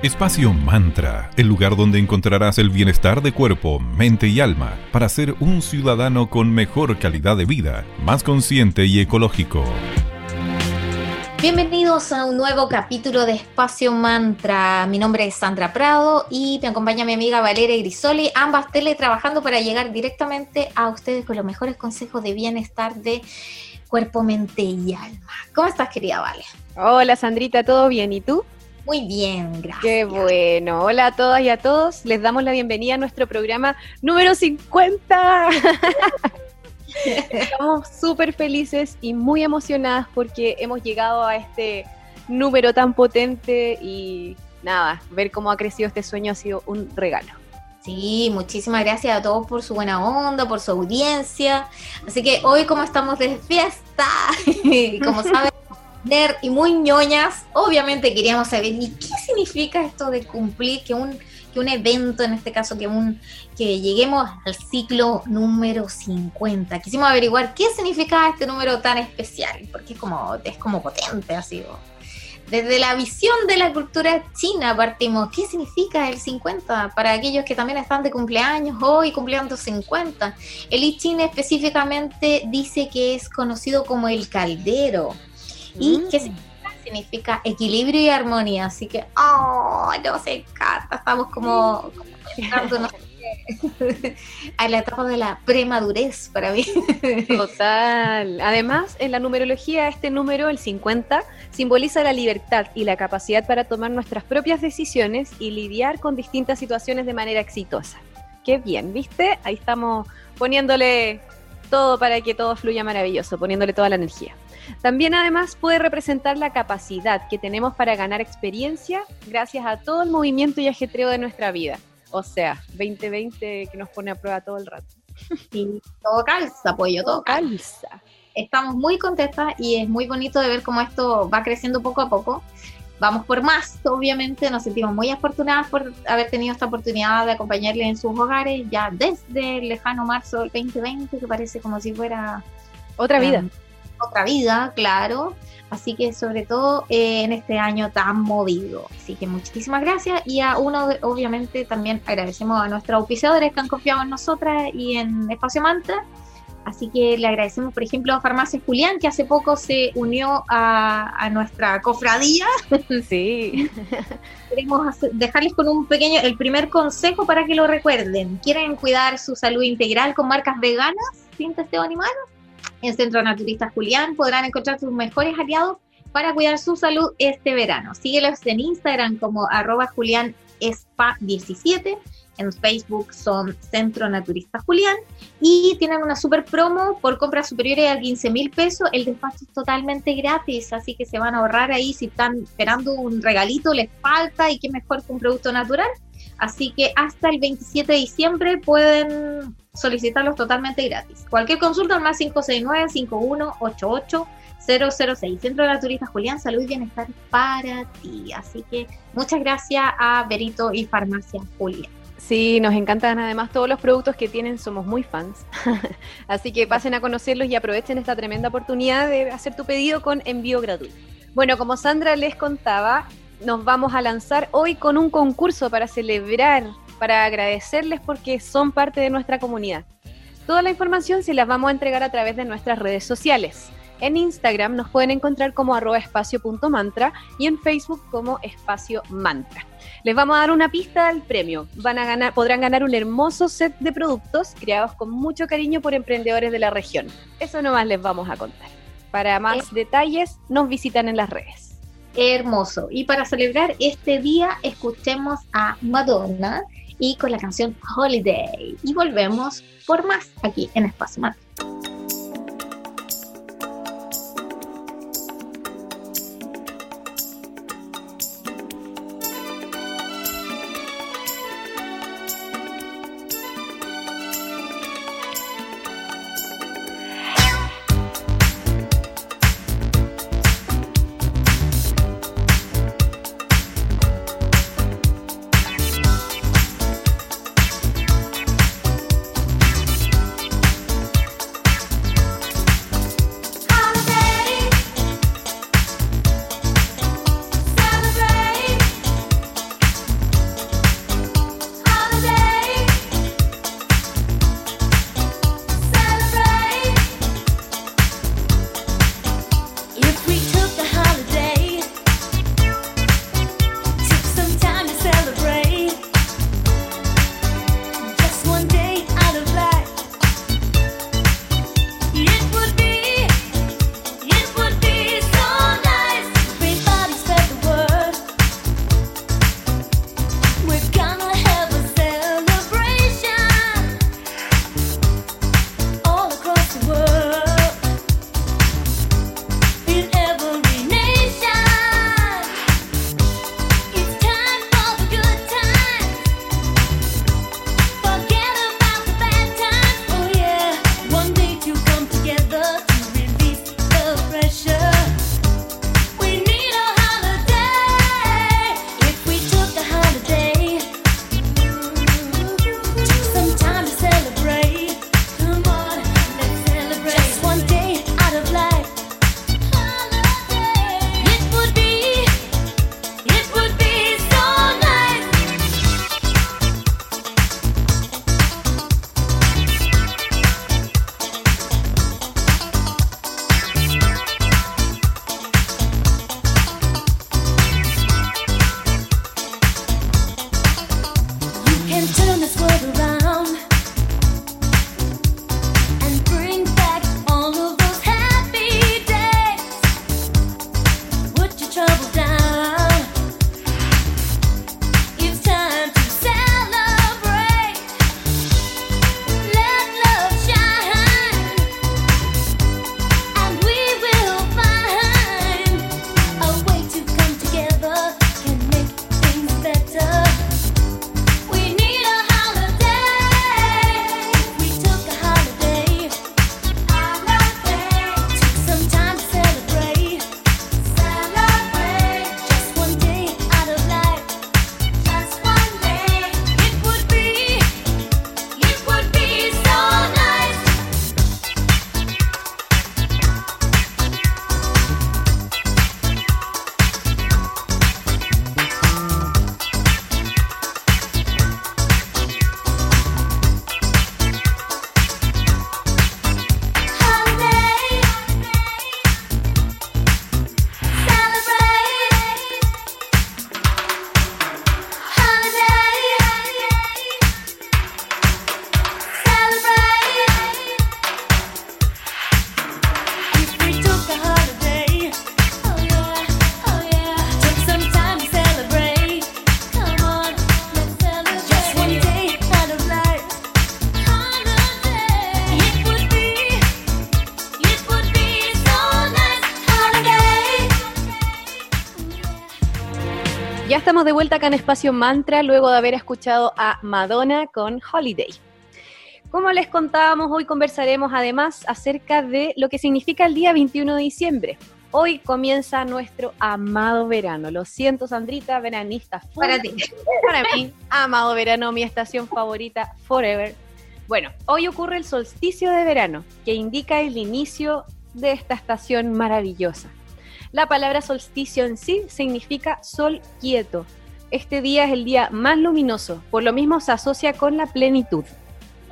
Espacio Mantra, el lugar donde encontrarás el bienestar de cuerpo, mente y alma para ser un ciudadano con mejor calidad de vida, más consciente y ecológico. Bienvenidos a un nuevo capítulo de Espacio Mantra. Mi nombre es Sandra Prado y me acompaña mi amiga Valeria Grisoli, ambas teletrabajando para llegar directamente a ustedes con los mejores consejos de bienestar de cuerpo, mente y alma. ¿Cómo estás, querida Vale? Hola, Sandrita, ¿todo bien? ¿Y tú? Muy bien, gracias. Qué bueno. Hola a todas y a todos. Les damos la bienvenida a nuestro programa número 50. Estamos súper felices y muy emocionadas porque hemos llegado a este número tan potente y nada, ver cómo ha crecido este sueño ha sido un regalo. Sí, muchísimas gracias a todos por su buena onda, por su audiencia. Así que hoy como estamos de fiesta, y como saben, y muy ñoñas, obviamente queríamos saber, ¿y qué significa esto de cumplir que un, que un evento, en este caso, que, un, que lleguemos al ciclo número 50? Quisimos averiguar qué significa este número tan especial, porque es como, es como potente, así. Desde la visión de la cultura china partimos, ¿qué significa el 50? Para aquellos que también están de cumpleaños hoy cumpliendo 50. El I Ching específicamente dice que es conocido como el caldero y mm. que significa equilibrio y armonía. Así que, oh, no se encanta. Estamos como, a la etapa de la premadurez para mí. Total. Además, en la numerología, este número, el 50, simboliza la libertad y la capacidad para tomar nuestras propias decisiones y lidiar con distintas situaciones de manera exitosa. Qué bien, ¿viste? Ahí estamos poniéndole todo para que todo fluya maravilloso, poniéndole toda la energía. También además puede representar la capacidad que tenemos para ganar experiencia gracias a todo el movimiento y ajetreo de nuestra vida. O sea, 2020 que nos pone a prueba todo el rato. Sí, todo calza, pollo, todo calza. Estamos muy contentas y es muy bonito de ver cómo esto va creciendo poco a poco. Vamos por más, obviamente nos sentimos muy afortunadas por haber tenido esta oportunidad de acompañarles en sus hogares ya desde el lejano marzo del 2020, que parece como si fuera... Otra vida. Otra vida, claro. Así que sobre todo eh, en este año tan movido. Así que muchísimas gracias y a uno, obviamente, también agradecemos a nuestros auspiciadores que han confiado en nosotras y en Espacio Mantra. Así que le agradecemos, por ejemplo, a Farmacia Julián, que hace poco se unió a, nuestra cofradía. Sí. Queremos dejarles con un pequeño, el primer consejo para que lo recuerden. ¿Quieren cuidar su salud integral con marcas veganas sin testeo animal? En Centro Naturista Julián podrán encontrar sus mejores aliados para cuidar su salud este verano. Síguelos en Instagram como arroba julianespa17. En Facebook son Centro Naturista Julián y tienen una super promo por compras superiores a 15 mil pesos. El despacho es totalmente gratis, así que se van a ahorrar ahí si están esperando un regalito, les falta y qué mejor que un producto natural. Así que hasta el 27 de diciembre pueden solicitarlos totalmente gratis. Cualquier consulta al más 569-5188-006. Centro de la Turista Julián, salud y bienestar para ti. Así que muchas gracias a Berito y Farmacia Julián. Sí, nos encantan además todos los productos que tienen, somos muy fans. Así que pasen a conocerlos y aprovechen esta tremenda oportunidad de hacer tu pedido con envío gratuito. Bueno, como Sandra les contaba, nos vamos a lanzar hoy con un concurso para celebrar para agradecerles porque son parte de nuestra comunidad. Toda la información se las vamos a entregar a través de nuestras redes sociales. En Instagram nos pueden encontrar como arroba espacio.mantra y en Facebook como espacio mantra. Les vamos a dar una pista del premio. Van a ganar, podrán ganar un hermoso set de productos creados con mucho cariño por emprendedores de la región. Eso nomás les vamos a contar. Para más detalles, nos visitan en las redes. Hermoso. Y para celebrar este día, escuchemos a Madonna y con la canción Holiday. Y volvemos por más aquí en Espacio Mar. De vuelta acá en Espacio Mantra luego de haber escuchado a Madonna con Holiday. Como les contábamos, hoy conversaremos además acerca de lo que significa el día 21 de diciembre. Hoy comienza nuestro amado verano. Lo siento, Sandrita, veranista. Para ti. Para mí, amado verano, mi estación favorita forever. Bueno, hoy ocurre el solsticio de verano, que indica el inicio de esta estación maravillosa. La palabra solsticio en sí significa sol quieto. Este día es el día más luminoso, por lo mismo se asocia con la plenitud.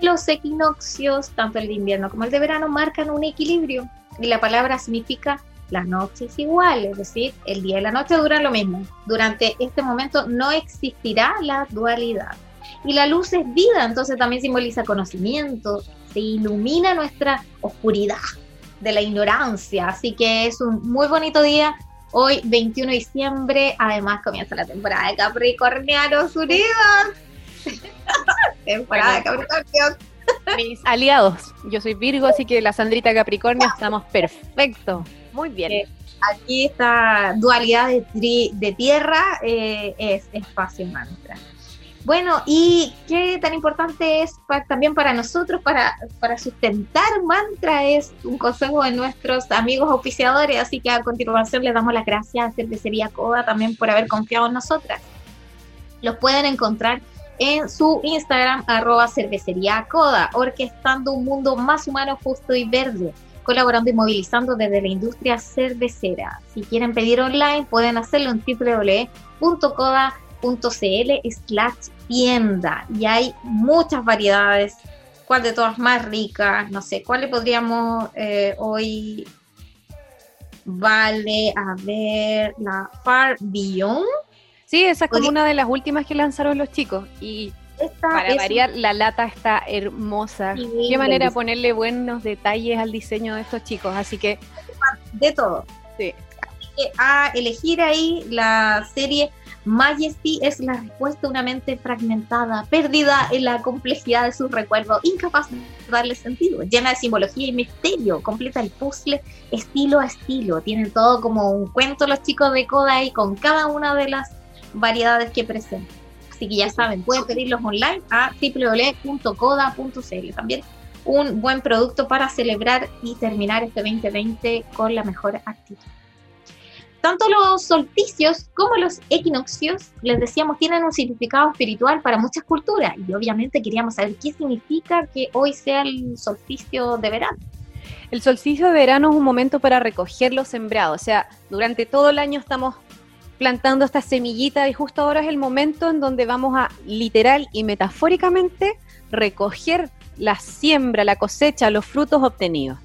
Los equinoccios, tanto el de invierno como el de verano, marcan un equilibrio y la palabra significa la noche es igual, es decir, el día y la noche duran lo mismo. Durante este momento no existirá la dualidad. Y la luz es vida, entonces también simboliza conocimiento, se ilumina nuestra oscuridad de la ignorancia, así que es un muy bonito día. Hoy, 21 de diciembre, además comienza la temporada de Capricornianos Unidos. temporada de Capricornios. Mis aliados. Yo soy Virgo, así que la Sandrita Capricornio estamos perfectos. Muy bien. Eh, aquí esta dualidad de, de tierra eh, es espacio mantra. Bueno, ¿y qué tan importante es también para nosotros, para, para sustentar mantra? Es un consejo de nuestros amigos oficiadores, así que a continuación les damos las gracias a Cervecería Coda también por haber confiado en nosotras. Los pueden encontrar en su Instagram, arroba cervecería coda, orquestando un mundo más humano, justo y verde, colaborando y movilizando desde la industria cervecera. Si quieren pedir online, pueden hacerlo en www.coda.cl slash tienda y hay muchas variedades. ¿Cuál de todas más ricas? No sé, ¿cuál le podríamos eh, hoy? Vale, a ver, la Far Beyond. Sí, esa es como una de las últimas que lanzaron los chicos. Y para variar, la lata está hermosa. Qué manera de ponerle buenos detalles al diseño de estos chicos. Así que. De todo. Sí. A elegir ahí la serie Majesty es la respuesta a una mente fragmentada, perdida en la complejidad de sus recuerdos, incapaz de darle sentido, llena de simbología y misterio, completa el puzzle estilo a estilo. Tienen todo como un cuento los chicos de Kodai con cada una de las variedades que presentan. Así que ya saben, pueden pedirlos online a www.coda.cl. También un buen producto para celebrar y terminar este 2020 con la mejor actitud tanto los solsticios como los equinoccios, les decíamos, tienen un significado espiritual para muchas culturas y obviamente queríamos saber qué significa que hoy sea el solsticio de verano. El solsticio de verano es un momento para recoger los sembrados, o sea, durante todo el año estamos plantando esta semillita y justo ahora es el momento en donde vamos a literal y metafóricamente recoger la siembra, la cosecha, los frutos obtenidos.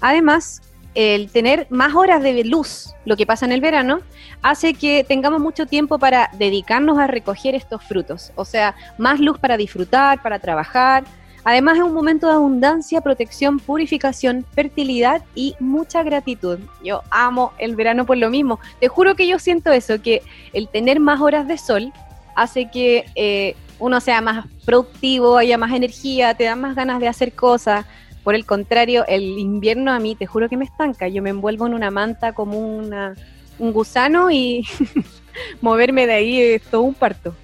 Además, el tener más horas de luz, lo que pasa en el verano, hace que tengamos mucho tiempo para dedicarnos a recoger estos frutos. O sea, más luz para disfrutar, para trabajar. Además es un momento de abundancia, protección, purificación, fertilidad y mucha gratitud. Yo amo el verano por lo mismo. Te juro que yo siento eso, que el tener más horas de sol hace que eh, uno sea más productivo, haya más energía, te da más ganas de hacer cosas, por el contrario, el invierno a mí te juro que me estanca. Yo me envuelvo en una manta como una, un gusano y moverme de ahí es todo un parto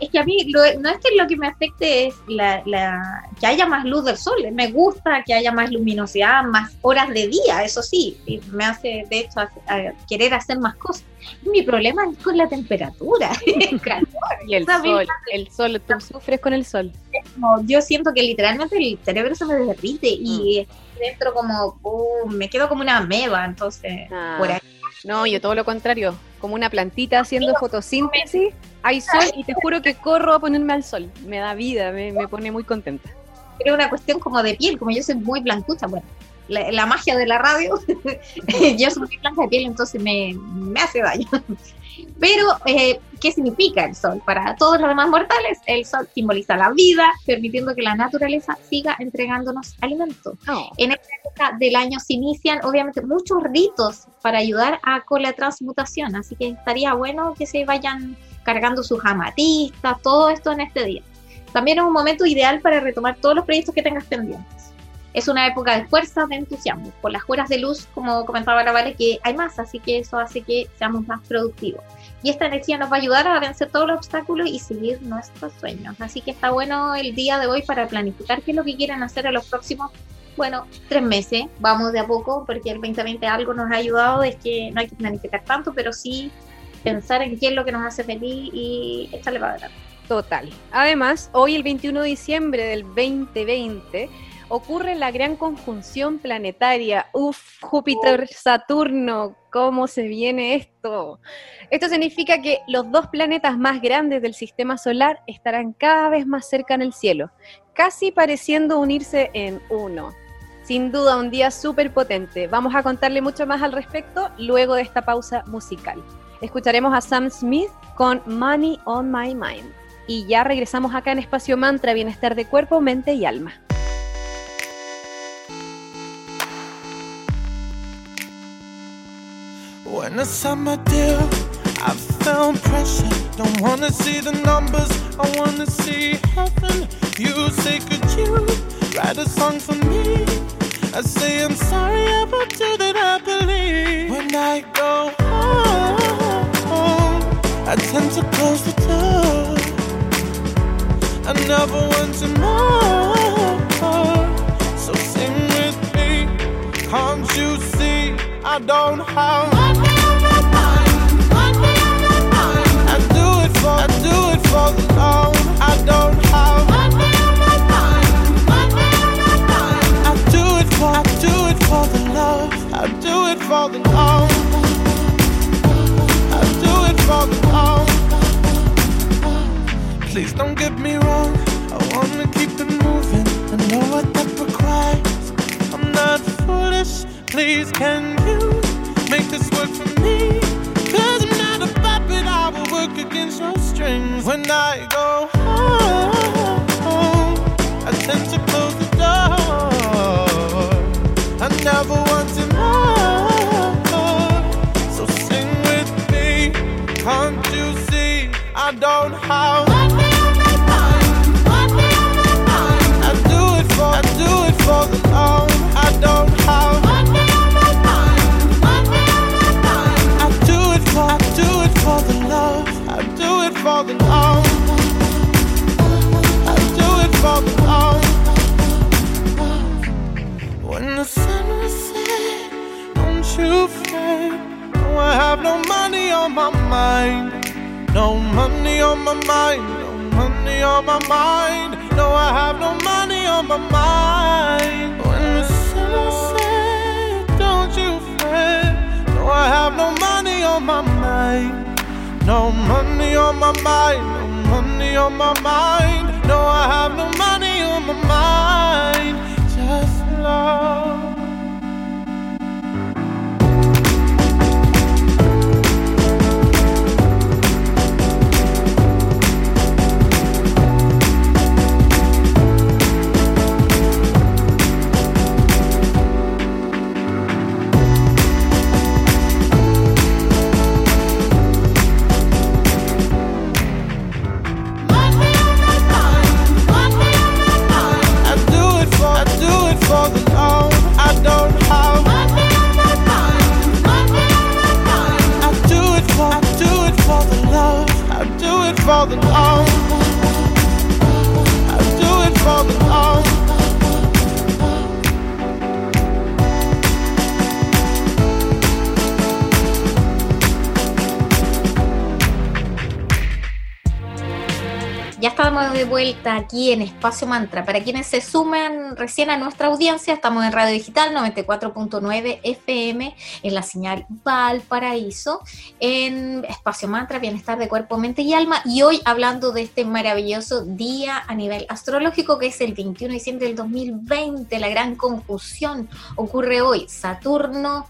es que a mí no es que lo que me afecte es la, la, que haya más luz del sol, me gusta que haya más luminosidad, más horas de día, eso sí, me hace de hecho querer hacer más cosas. Mi problema es con la temperatura, el calor. Y el sol, el sol, tú sufres con el sol. yo siento que literalmente el cerebro se me derrite y mm. dentro como, uh, me quedo como una meba, entonces ah. por ahí no, yo todo lo contrario, como una plantita haciendo fotosíntesis, hay sol y te juro que corro a ponerme al sol. Me da vida, me, pone muy contenta. Es una cuestión como de piel, como yo soy muy blancucha, bueno, la, magia de la radio, yo soy muy blanca de piel, entonces me, me hace daño. Pero, eh, ¿qué significa el sol? Para todos los demás mortales, el sol simboliza la vida, permitiendo que la naturaleza siga entregándonos alimento. Oh. En esta época del año se inician, obviamente, muchos ritos para ayudar a con la transmutación, así que estaría bueno que se vayan cargando sus amatistas, todo esto en este día. También es un momento ideal para retomar todos los proyectos que tengas pendientes. Es una época de fuerza, de entusiasmo. Por las horas de luz, como comentaba la Vale, que hay más, así que eso hace que seamos más productivos. Y esta energía nos va a ayudar a vencer todos los obstáculos y seguir nuestros sueños. Así que está bueno el día de hoy para planificar qué es lo que quieren hacer en los próximos, bueno, tres meses. Vamos de a poco, porque el 2020 algo nos ha ayudado, es que no hay que planificar tanto, pero sí pensar en qué es lo que nos hace feliz y echarle para adelante. Total. Además, hoy el 21 de diciembre del 2020 ocurre la gran conjunción planetaria. Uf, Júpiter, Saturno, ¿cómo se viene esto? Esto significa que los dos planetas más grandes del sistema solar estarán cada vez más cerca en el cielo, casi pareciendo unirse en uno. Sin duda, un día súper potente. Vamos a contarle mucho más al respecto luego de esta pausa musical. Escucharemos a Sam Smith con Money on My Mind. Y ya regresamos acá en Espacio Mantra, Bienestar de Cuerpo, Mente y Alma. When the summer deal, I felt pressure. Don't wanna see the numbers, I wanna see heaven. You say, could you write a song for me? I say, I'm sorry about you that believe. When I go home, I tend to close the door. I never want to know. So sing with me, can't you see? I don't have I do it for the love. I don't have I do it for the love. When the sun will set, don't you fret. No, I have no money on my mind. No money on my mind, no money on my mind. No, I have no money on my mind. When the sun set, don't you fret. No, I have no money on my mind. No money on my mind, no money on my mind. No, I have no money on my mind. Just love. Aquí en Espacio Mantra. Para quienes se suman recién a nuestra audiencia, estamos en Radio Digital 94.9 FM, en la señal Valparaíso, en Espacio Mantra, Bienestar de Cuerpo, Mente y Alma, y hoy hablando de este maravilloso día a nivel astrológico que es el 21 de diciembre del 2020. La gran conjunción ocurre hoy, Saturno,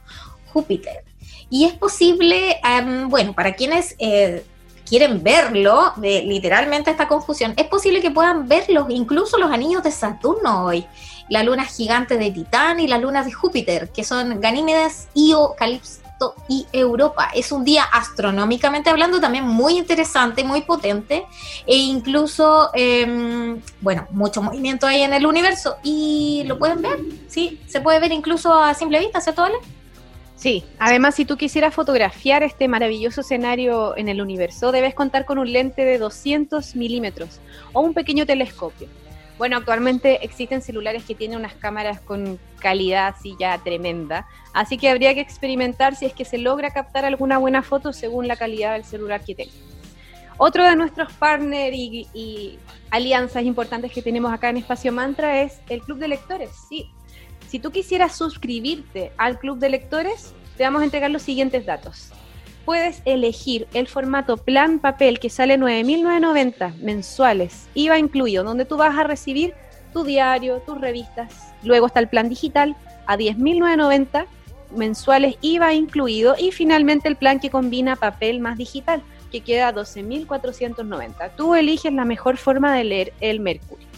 Júpiter. Y es posible, em, bueno, para quienes... eh, quieren verlo, literalmente esta confusión, es posible que puedan verlos, incluso los anillos de Saturno hoy, la luna gigante de Titán y las lunas de Júpiter, que son Ganímedes, Io, Calipso y Europa. Es un día astronómicamente hablando también muy interesante, muy potente e incluso, em, bueno, mucho movimiento hay en el universo y lo pueden ver, sí, se puede ver incluso a simple vista, ¿cierto, Ale? Sí, además si tú quisieras fotografiar este maravilloso escenario en el universo, debes contar con un lente de 200 milímetros o un pequeño telescopio. Bueno, actualmente existen celulares que tienen unas cámaras con calidad así ya tremenda, así que habría que experimentar si es que se logra captar alguna buena foto según la calidad del celular que tenga. Otro de nuestros partners y, y, alianzas importantes que tenemos acá en Espacio Mantra es el Club de Lectores. Sí, si tú quisieras suscribirte al Club de Lectores, te vamos a entregar los siguientes datos puedes elegir el formato plan papel que sale 9.990 mensuales, IVA incluido, donde tú vas a recibir tu diario, tus revistas. Luego está el plan digital a 10.990 mensuales, IVA incluido. Y finalmente el plan que combina papel más digital, que queda a 12.490. Tú eliges la mejor forma de leer el Mercurio.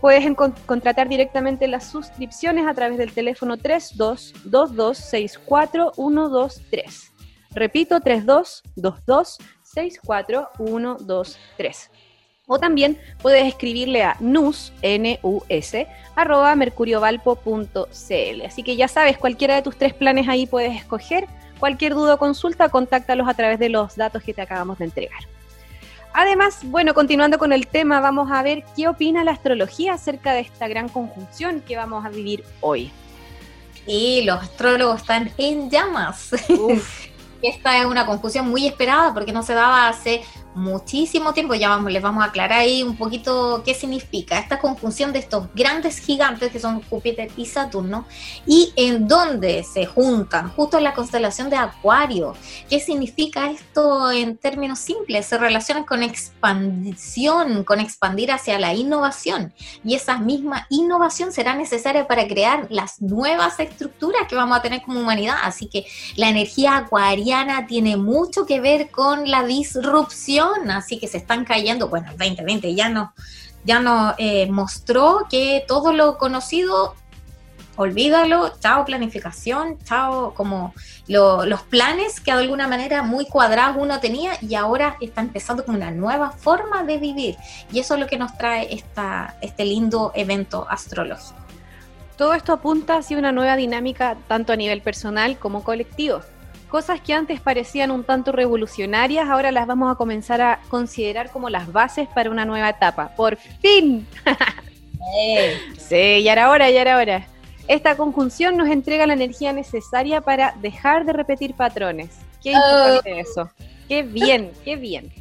Puedes contratar directamente las suscripciones a través del teléfono 3222641123. Repito, 3222641123. O también puedes escribirle a nus, N-U-S, arroba mercuriovalpo.cl. Así que ya sabes, cualquiera de tus tres planes ahí puedes escoger. Cualquier duda o consulta, contáctalos a través de los datos que te acabamos de entregar. Además, bueno, continuando con el tema, vamos a ver qué opina la astrología acerca de esta gran conjunción que vamos a vivir hoy. Y los astrólogos están en llamas. Uf. Esta es una confusión muy esperada porque no se daba hace muchísimo tiempo. Ya vamos, les vamos a aclarar ahí un poquito qué significa esta conjunción de estos grandes gigantes que son Júpiter y Saturno y en dónde se juntan, justo en la constelación de Acuario. ¿Qué significa esto en términos simples? Se relacionan con expansión, con expandir hacia la innovación y esa misma innovación será necesaria para crear las nuevas estructuras que vamos a tener como humanidad. Así que la energía acuariana tiene mucho que ver con la disrupción así que se están cayendo, bueno, el 2020 ya no, ya no eh, mostró que todo lo conocido, olvídalo, chao planificación, chao como los planes que de alguna manera muy cuadrados uno tenía y ahora está empezando con una nueva forma de vivir. Y eso es lo que nos trae este lindo evento astrológico. Todo esto apunta hacia una nueva dinámica tanto a nivel personal como colectivo. Cosas que antes parecían un tanto revolucionarias, ahora las vamos a comenzar a considerar como las bases para una nueva etapa. ¡Por fin! sí, ya era hora, ya era hora. Esta conjunción nos entrega la energía necesaria para dejar de repetir patrones. Qué importante oh. eso. Qué bien, qué bien.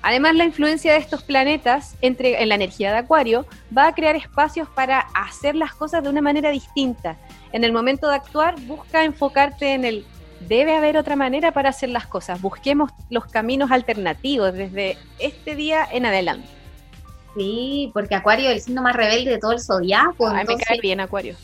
Además, la influencia de estos planetas entre, en la energía de Acuario va a crear espacios para hacer las cosas de una manera distinta. En el momento de actuar, busca enfocarte en el debe haber otra manera para hacer las cosas. Busquemos los caminos alternativos desde este día en adelante. Sí, porque Acuario es el signo más rebelde de todo el zodiaco. A mí me cae bien Acuario.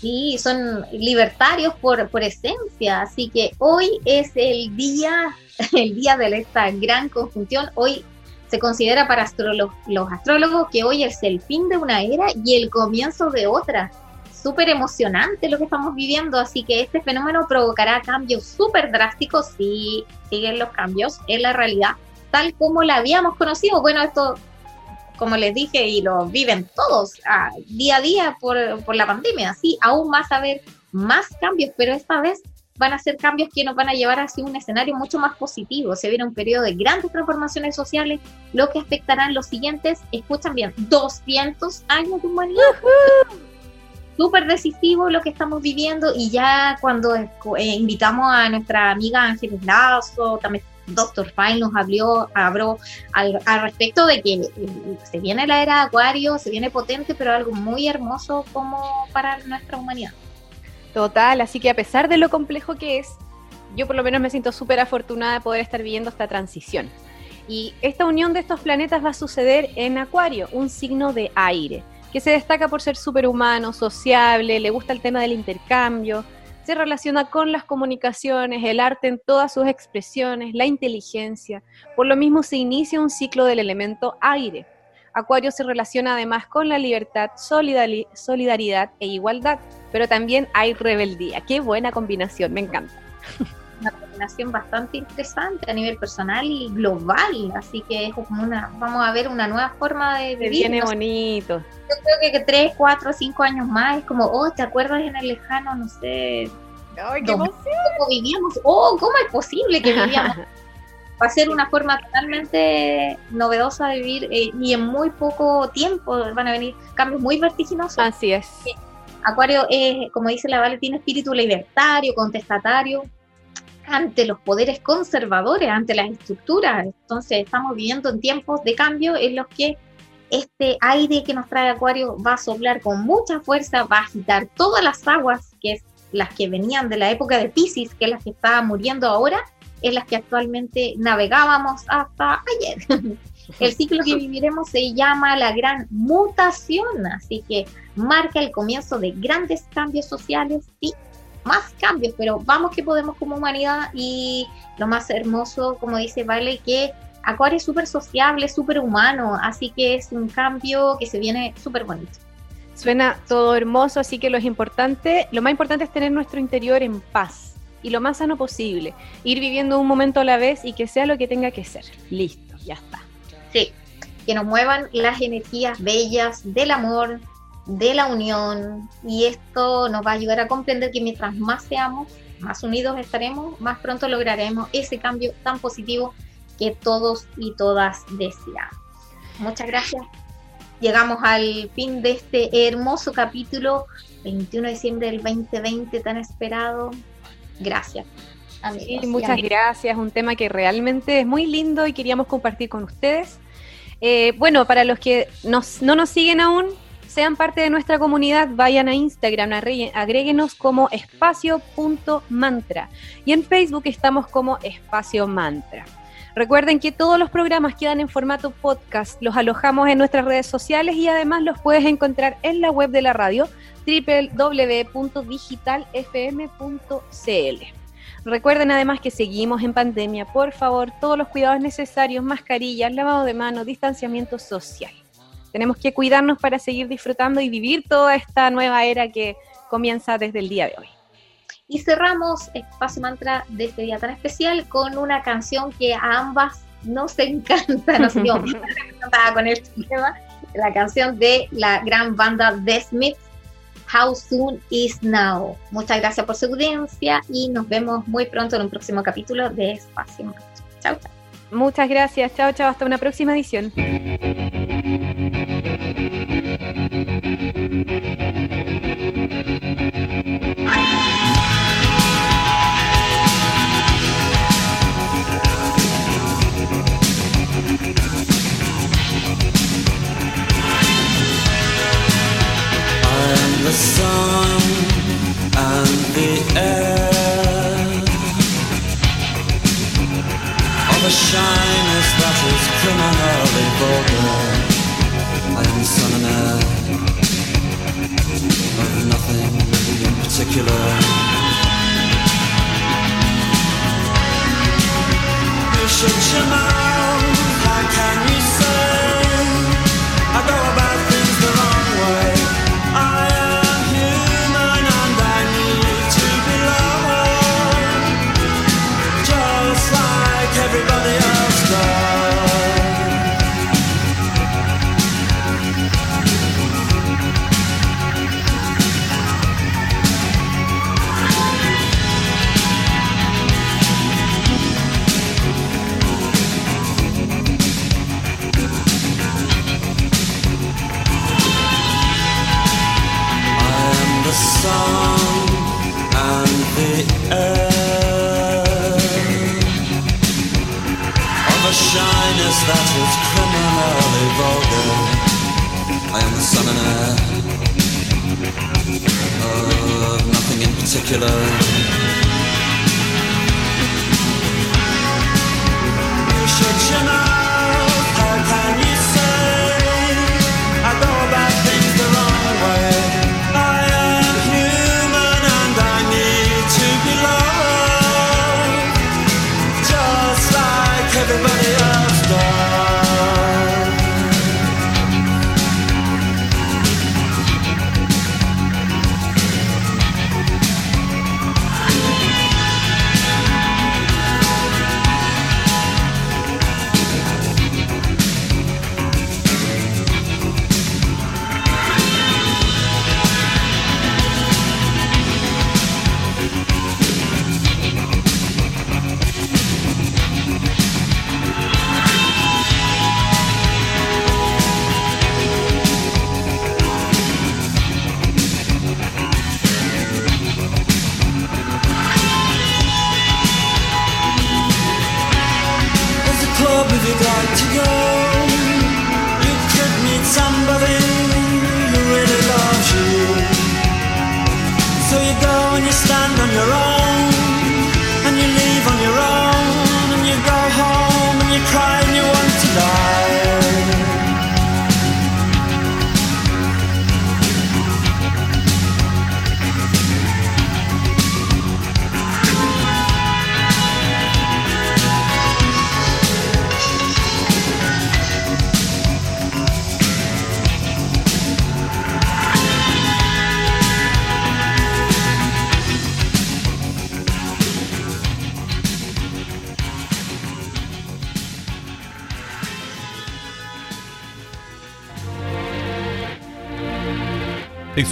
Sí, son libertarios por, por esencia, así que hoy es el día, el día de esta gran conjunción. Hoy se considera para los astrólogos que hoy es el fin de una era y el comienzo de otra súper emocionante lo que estamos viviendo, así que este fenómeno provocará cambios súper drásticos si siguen los cambios en la realidad, tal como la habíamos conocido. Bueno, esto, como les dije, y lo viven todos día a día por, por la pandemia, sí, aún más a ver más cambios, pero esta vez van a ser cambios que nos van a llevar hacia un escenario mucho más positivo. Se viene un periodo de grandes transformaciones sociales, lo que afectarán los siguientes, escuchan bien, 200 años de humanidad súper decisivo lo que estamos viviendo y ya cuando eh, invitamos a nuestra amiga Ángeles Lazo, también Doctor Fine nos habló, habló al, respecto de que eh, se viene la era de Acuario, se viene potente, pero algo muy hermoso como para nuestra humanidad. Total, así que a pesar de lo complejo que es, yo por lo menos me siento súper afortunada de poder estar viviendo esta transición. Y esta unión de estos planetas va a suceder en Acuario, un signo de aire que se destaca por ser superhumano, sociable, le gusta el tema del intercambio, se relaciona con las comunicaciones, el arte en todas sus expresiones, la inteligencia. Por lo mismo se inicia un ciclo del elemento aire. Acuario se relaciona además con la libertad, solidaridad e igualdad, pero también hay rebeldía. Qué buena combinación, me encanta. bastante interesante a nivel personal y global, así que es como una, vamos a ver una nueva forma de vivir. viene bonito. Yo creo que, tres, cuatro, cinco años más es como, oh, ¿te acuerdas en el lejano, no sé, ¡Ay, qué cómo vivíamos? Oh, ¿cómo es posible que vivíamos? Va a ser una forma totalmente novedosa de vivir eh, y en muy poco tiempo van a venir cambios muy vertiginosos. Así es. Acuario es, como dice la Vale, tiene espíritu libertario, contestatario, ante los poderes conservadores, ante las estructuras. Entonces estamos viviendo en tiempos de cambio en los que este aire que nos trae Acuario va a soplar con mucha fuerza, va a agitar todas las aguas, que es las que venían de la época de Pisces, que es las que estaban muriendo ahora, es las que actualmente navegábamos hasta ayer. El ciclo que viviremos se llama la gran mutación, así que marca el comienzo de grandes cambios sociales y más cambios, pero vamos que podemos como humanidad y lo más hermoso, como dice Vale, que Acuario es súper sociable, súper humano, así que es un cambio que se viene súper bonito. Suena todo hermoso, así que lo es importante, lo más importante es tener nuestro interior en paz y lo más sano posible, ir viviendo un momento a la vez y que sea lo que tenga que ser. Listo, ya está. Sí, que nos muevan las energías bellas del amor, de la unión y esto nos va a ayudar a comprender que mientras más seamos, más unidos estaremos, más pronto lograremos ese cambio tan positivo que todos y todas deseamos. Muchas gracias. Llegamos al fin de este hermoso capítulo, 21 de diciembre del 2020, tan esperado. Gracias. Sí, muchas gracias. Un tema que realmente es muy lindo y queríamos compartir con ustedes. Eh, bueno, para los que no nos siguen aún, sean parte de nuestra comunidad, vayan a Instagram, agréguenos como espacio.mantra. Y en Facebook estamos como espacio mantra. Recuerden que todos los programas quedan en formato podcast, los alojamos en nuestras redes sociales y además los puedes encontrar en la web de la radio www.digitalfm.cl. Recuerden además que seguimos en pandemia, por favor, todos los cuidados necesarios, mascarillas, lavado de manos, distanciamiento social. Tenemos que cuidarnos para seguir disfrutando y vivir toda esta nueva era que comienza desde el día de hoy. Y cerramos Espacio Mantra de este día tan especial con una canción que a ambas nos encanta, nos dio con este tema, la canción de la gran banda The Smiths, How Soon Is Now. Muchas gracias por su audiencia y nos vemos muy pronto en un próximo capítulo de Espacio Mantra. Chao, chao. Muchas gracias, chao, chao, hasta una próxima edición.